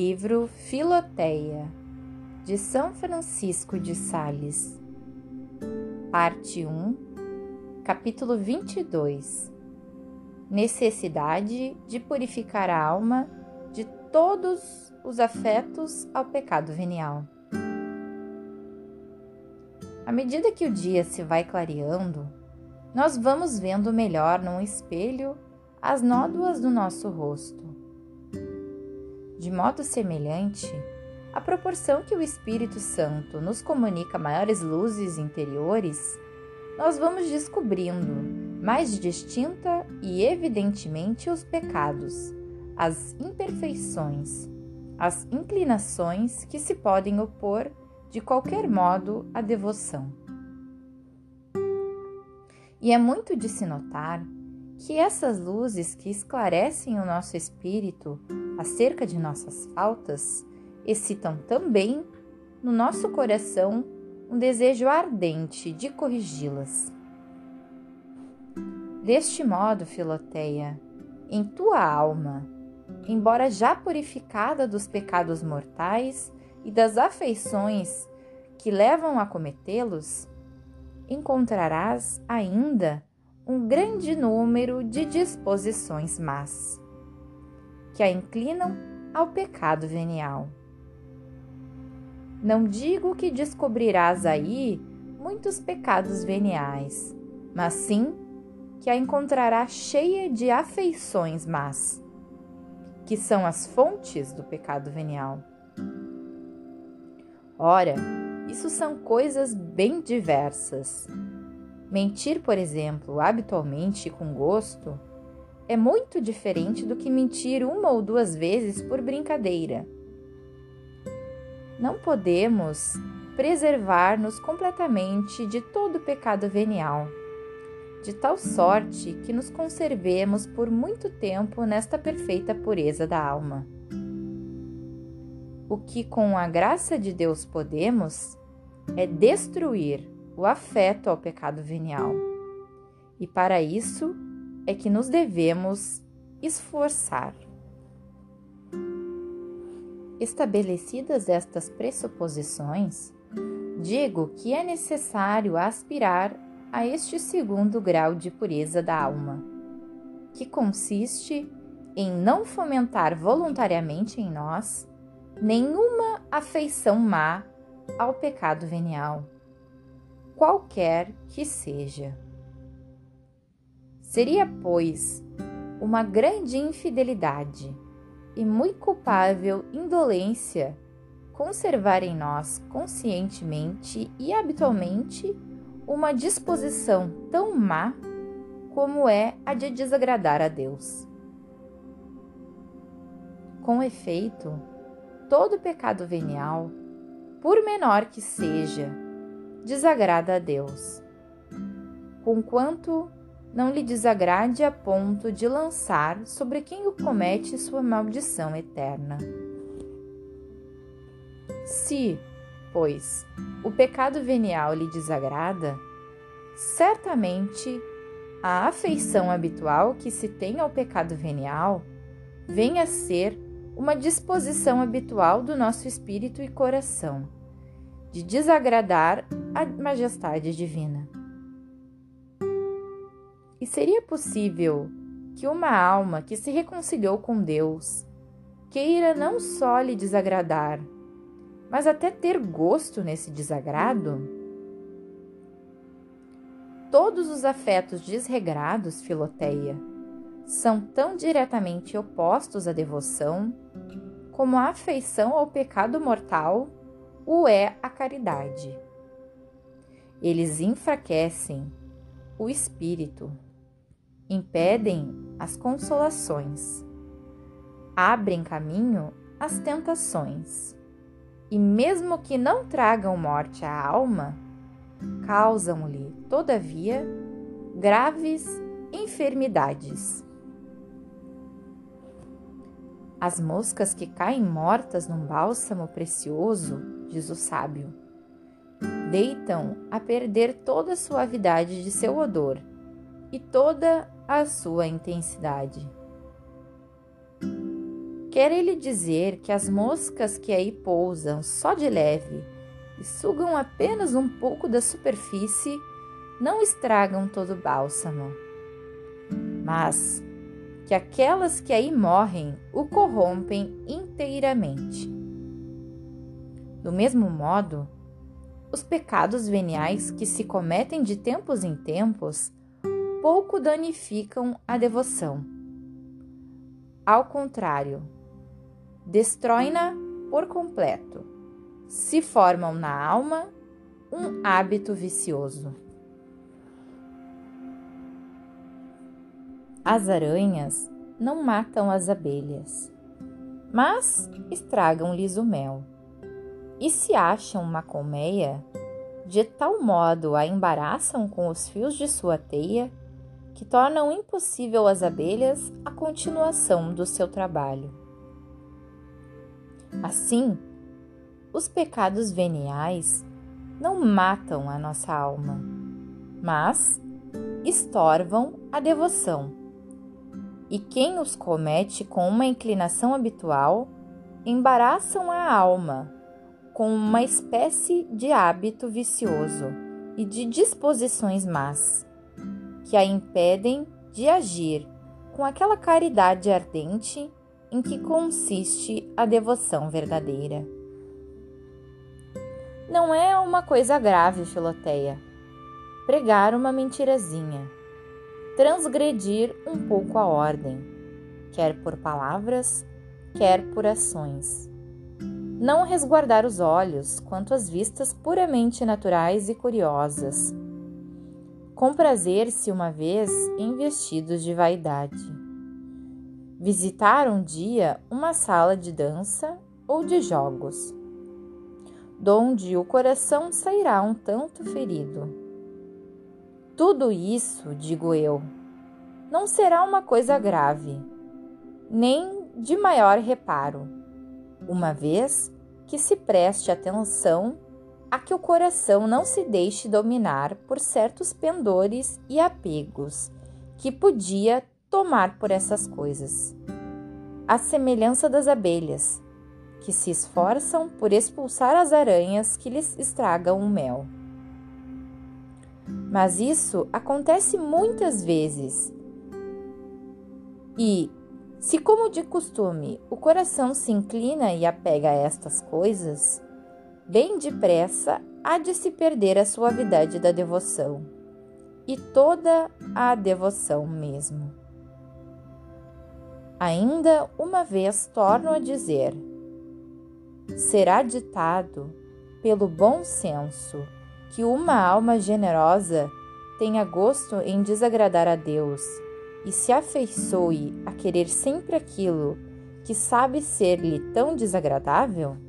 Livro Filoteia, de São Francisco de Sales, Parte 1, Capítulo 22 Necessidade de purificar a alma de todos os afetos ao pecado venial. À medida que o dia se vai clareando, nós vamos vendo melhor num espelho as nódoas do nosso rosto de modo semelhante, à proporção que o Espírito Santo nos comunica maiores luzes interiores, nós vamos descobrindo mais distinta e evidentemente os pecados, as imperfeições, as inclinações que se podem opor de qualquer modo à devoção. E é muito de se notar que essas luzes que esclarecem o nosso espírito acerca de nossas faltas excitam também no nosso coração um desejo ardente de corrigi-las. Deste modo, Filoteia, em tua alma, embora já purificada dos pecados mortais e das afeições que levam a cometê-los, encontrarás ainda um grande número de disposições más, que a inclinam ao pecado venial. Não digo que descobrirás aí muitos pecados veniais, mas sim que a encontrarás cheia de afeições más, que são as fontes do pecado venial. Ora, isso são coisas bem diversas Mentir, por exemplo, habitualmente e com gosto, é muito diferente do que mentir uma ou duas vezes por brincadeira. Não podemos preservar-nos completamente de todo pecado venial, de tal sorte que nos conservemos por muito tempo nesta perfeita pureza da alma. O que com a graça de Deus podemos é destruir o afeto ao pecado venial. E para isso é que nos devemos esforçar. Estabelecidas estas pressuposições, digo que é necessário aspirar a este segundo grau de pureza da alma, que consiste em não fomentar voluntariamente em nós nenhuma afeição má ao pecado venial qualquer que seja. Seria, pois, uma grande infidelidade e muito culpável indolência conservar em nós conscientemente e habitualmente uma disposição tão má como é a de desagradar a Deus. Com efeito, todo pecado venial, por menor que seja, desagrada a Deus, conquanto não lhe desagrade a ponto de lançar sobre quem o comete sua maldição eterna. Se, pois, o pecado venial lhe desagrada, certamente a afeição habitual que se tem ao pecado venial vem a ser uma disposição habitual do nosso espírito e coração de desagradar a majestade divina. E seria possível que uma alma que se reconciliou com Deus queira não só lhe desagradar, mas até ter gosto nesse desagrado? Todos os afetos desregrados, Filoteia, são tão diretamente opostos à devoção como a afeição ao pecado mortal o é a caridade. Eles enfraquecem o espírito, impedem as consolações, abrem caminho às tentações, e mesmo que não tragam morte à alma, causam-lhe, todavia, graves enfermidades. As moscas que caem mortas num bálsamo precioso, diz o sábio, deitam a perder toda a suavidade de seu odor e toda a sua intensidade. Quer ele dizer que as moscas que aí pousam só de leve e sugam apenas um pouco da superfície não estragam todo o bálsamo, mas que aquelas que aí morrem o corrompem inteiramente. Do mesmo modo, os pecados veniais que se cometem de tempos em tempos pouco danificam a devoção. Ao contrário, destrói-na por completo. Se formam na alma um hábito vicioso. As aranhas não matam as abelhas, mas estragam-lhes o mel. E se acham uma colmeia, de tal modo a embaraçam com os fios de sua teia que tornam impossível às abelhas a continuação do seu trabalho. Assim, os pecados veniais não matam a nossa alma, mas estorvam a devoção. E quem os comete com uma inclinação habitual embaraçam a alma com uma espécie de hábito vicioso e de disposições más, que a impedem de agir com aquela caridade ardente em que consiste a devoção verdadeira. Não é uma coisa grave, Filoteia, pregar uma mentirazinha, transgredir um pouco a ordem, quer por palavras, quer por ações. Não resguardar os olhos quanto às vistas puramente naturais e curiosas. Comprazer-se uma vez em vestidos de vaidade visitar um dia uma sala de dança ou de jogos, donde o coração sairá um tanto ferido. Tudo isso, digo eu, não será uma coisa grave, nem de maior reparo, uma vez que se preste atenção a que o coração não se deixe dominar por certos pendores e apegos que podia tomar por essas coisas. A semelhança das abelhas, que se esforçam por expulsar as aranhas que lhes estragam o mel. Mas isso acontece muitas vezes. E, se como de costume o coração se inclina e apega a estas coisas, bem depressa há de se perder a suavidade da devoção e toda a devoção mesmo. Ainda uma vez torno a dizer: será ditado pelo bom senso que uma alma generosa tenha gosto em desagradar a Deus e se afeiçoe a querer sempre aquilo que sabe ser-lhe tão desagradável?